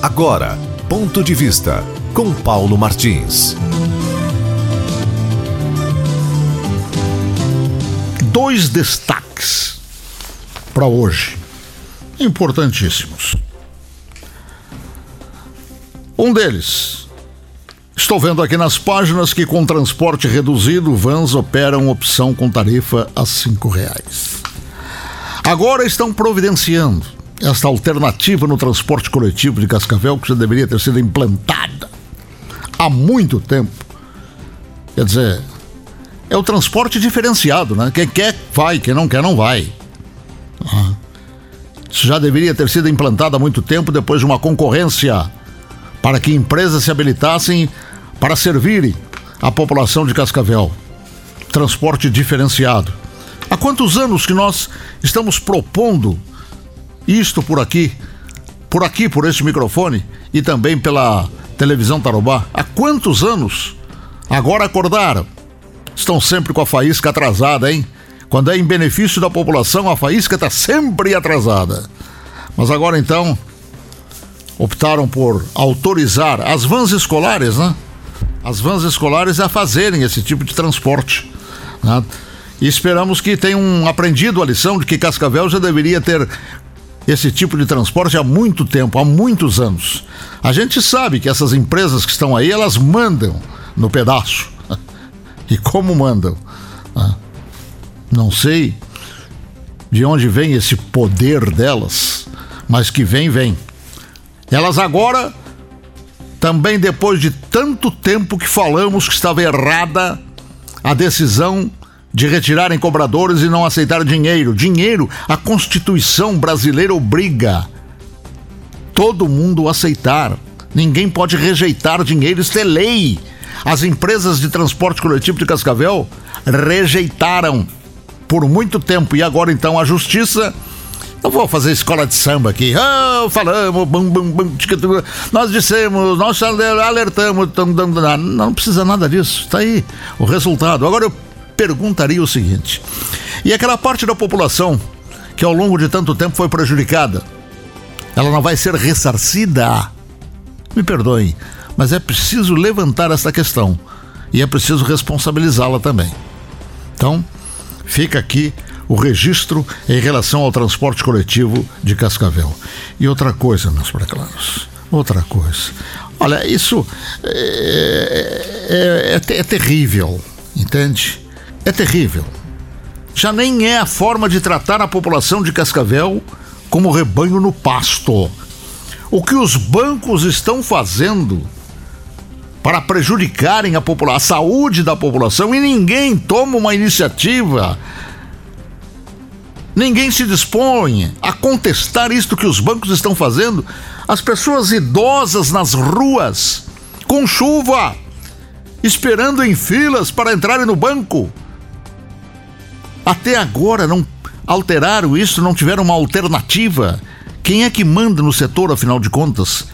Agora, ponto de vista com Paulo Martins. Dois destaques para hoje, importantíssimos. Um deles, estou vendo aqui nas páginas que com transporte reduzido, vans operam opção com tarifa a cinco reais. Agora estão providenciando esta alternativa no transporte coletivo de Cascavel que já deveria ter sido implantada há muito tempo. Quer dizer, é o transporte diferenciado, né? Quem quer vai, quem não quer não vai. Ah. Isso já deveria ter sido implantado há muito tempo depois de uma concorrência para que empresas se habilitassem para servirem a população de Cascavel. Transporte diferenciado. Há quantos anos que nós estamos propondo isto por aqui, por aqui, por este microfone e também pela televisão Tarobá? Há quantos anos? Agora acordaram. Estão sempre com a faísca atrasada, hein? Quando é em benefício da população, a faísca está sempre atrasada. Mas agora então, optaram por autorizar as vans escolares, né? As vans escolares a fazerem esse tipo de transporte. Né? E esperamos que tenham aprendido a lição de que Cascavel já deveria ter esse tipo de transporte há muito tempo, há muitos anos. A gente sabe que essas empresas que estão aí, elas mandam no pedaço. E como mandam? Né? Não sei de onde vem esse poder delas, mas que vem, vem. Elas agora, também depois de tanto tempo que falamos que estava errada a decisão de retirarem cobradores e não aceitar dinheiro. Dinheiro, a Constituição brasileira obriga todo mundo a aceitar. Ninguém pode rejeitar dinheiro, isso é lei. As empresas de transporte coletivo de Cascavel rejeitaram por muito tempo e agora então a justiça não vou fazer escola de samba aqui. Oh, falamos, bum, bum, bum, nós dissemos, nós alertamos. Não precisa nada disso. Está aí o resultado. Agora eu perguntaria o seguinte: e aquela parte da população que ao longo de tanto tempo foi prejudicada, ela não vai ser ressarcida? Me perdoem, mas é preciso levantar essa questão e é preciso responsabilizá-la também. Então, fica aqui o registro em relação ao transporte coletivo de Cascavel. E outra coisa, meus preclaros, outra coisa. Olha, isso é, é, é, é terrível, entende? É terrível. Já nem é a forma de tratar a população de Cascavel como rebanho no pasto. O que os bancos estão fazendo para prejudicarem a, a saúde da população e ninguém toma uma iniciativa. Ninguém se dispõe a contestar isto que os bancos estão fazendo. As pessoas idosas nas ruas, com chuva, esperando em filas para entrarem no banco. Até agora não alteraram isso, não tiveram uma alternativa. Quem é que manda no setor, afinal de contas?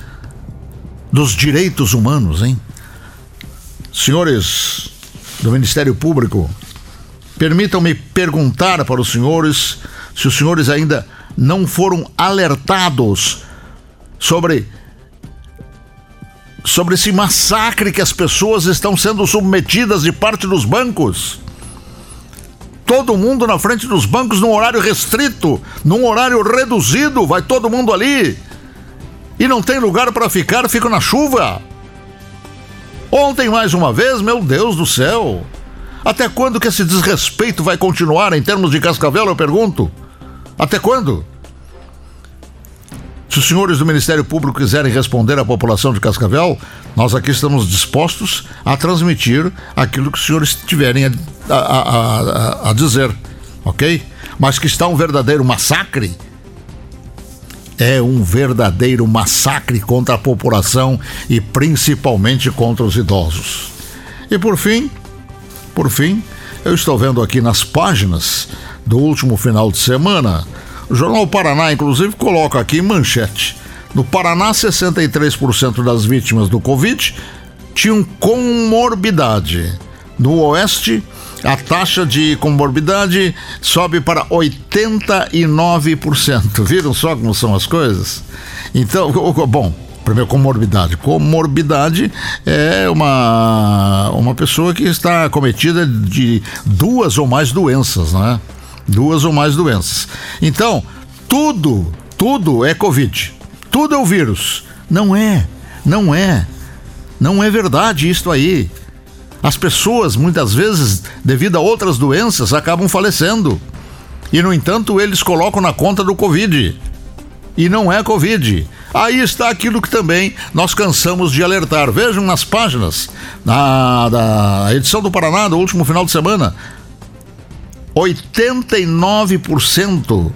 Dos direitos humanos, hein? Senhores do Ministério Público, permitam-me perguntar para os senhores se os senhores ainda não foram alertados sobre sobre esse massacre que as pessoas estão sendo submetidas de parte dos bancos todo mundo na frente dos bancos num horário restrito, num horário reduzido, vai todo mundo ali. E não tem lugar para ficar, fica na chuva. Ontem mais uma vez, meu Deus do céu. Até quando que esse desrespeito vai continuar em termos de Cascavel, eu pergunto? Até quando? Se os senhores do Ministério Público quiserem responder à população de Cascavel, nós aqui estamos dispostos a transmitir aquilo que os senhores tiverem a, a, a, a dizer, ok? Mas que está um verdadeiro massacre, é um verdadeiro massacre contra a população e principalmente contra os idosos. E por fim, por fim, eu estou vendo aqui nas páginas do último final de semana o Jornal Paraná, inclusive, coloca aqui em manchete. No Paraná, 63% das vítimas do Covid tinham comorbidade. No Oeste, a taxa de comorbidade sobe para 89%. Viram só como são as coisas? Então, bom, Primeiro, comorbidade. Comorbidade é uma, uma pessoa que está cometida de duas ou mais doenças, né? Duas ou mais doenças. Então, tudo, tudo é Covid. Tudo é o vírus. Não é, não é. Não é verdade isto aí. As pessoas, muitas vezes, devido a outras doenças, acabam falecendo. E, no entanto, eles colocam na conta do Covid. E não é Covid. Aí está aquilo que também nós cansamos de alertar. Vejam nas páginas na, da edição do Paraná, do último final de semana. 89%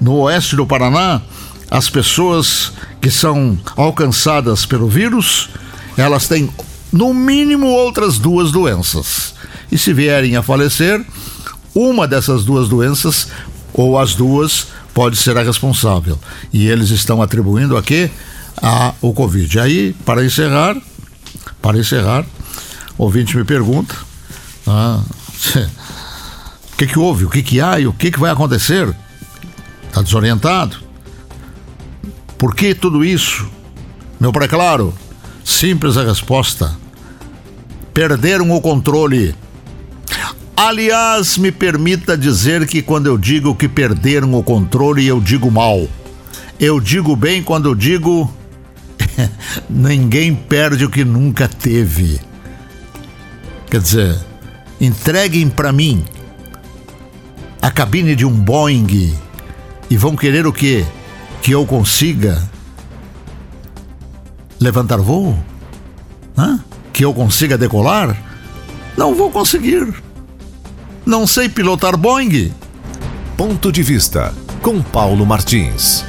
no oeste do Paraná, as pessoas que são alcançadas pelo vírus, elas têm no mínimo outras duas doenças. E se vierem a falecer, uma dessas duas doenças ou as duas pode ser a responsável. E eles estão atribuindo a quê? A o Covid. Aí, para encerrar, para encerrar, ouvinte me pergunta ah, o que, que houve, o que, que há e o que, que vai acontecer. Está desorientado? Por que tudo isso? Meu pré-claro, simples a resposta. Perderam o controle Aliás, me permita dizer que quando eu digo que perderam o controle, eu digo mal. Eu digo bem quando eu digo ninguém perde o que nunca teve. Quer dizer, entreguem para mim a cabine de um Boeing e vão querer o quê? Que eu consiga levantar voo? Hã? Que eu consiga decolar? Não vou conseguir. Não sei pilotar Boeing. Ponto de vista com Paulo Martins.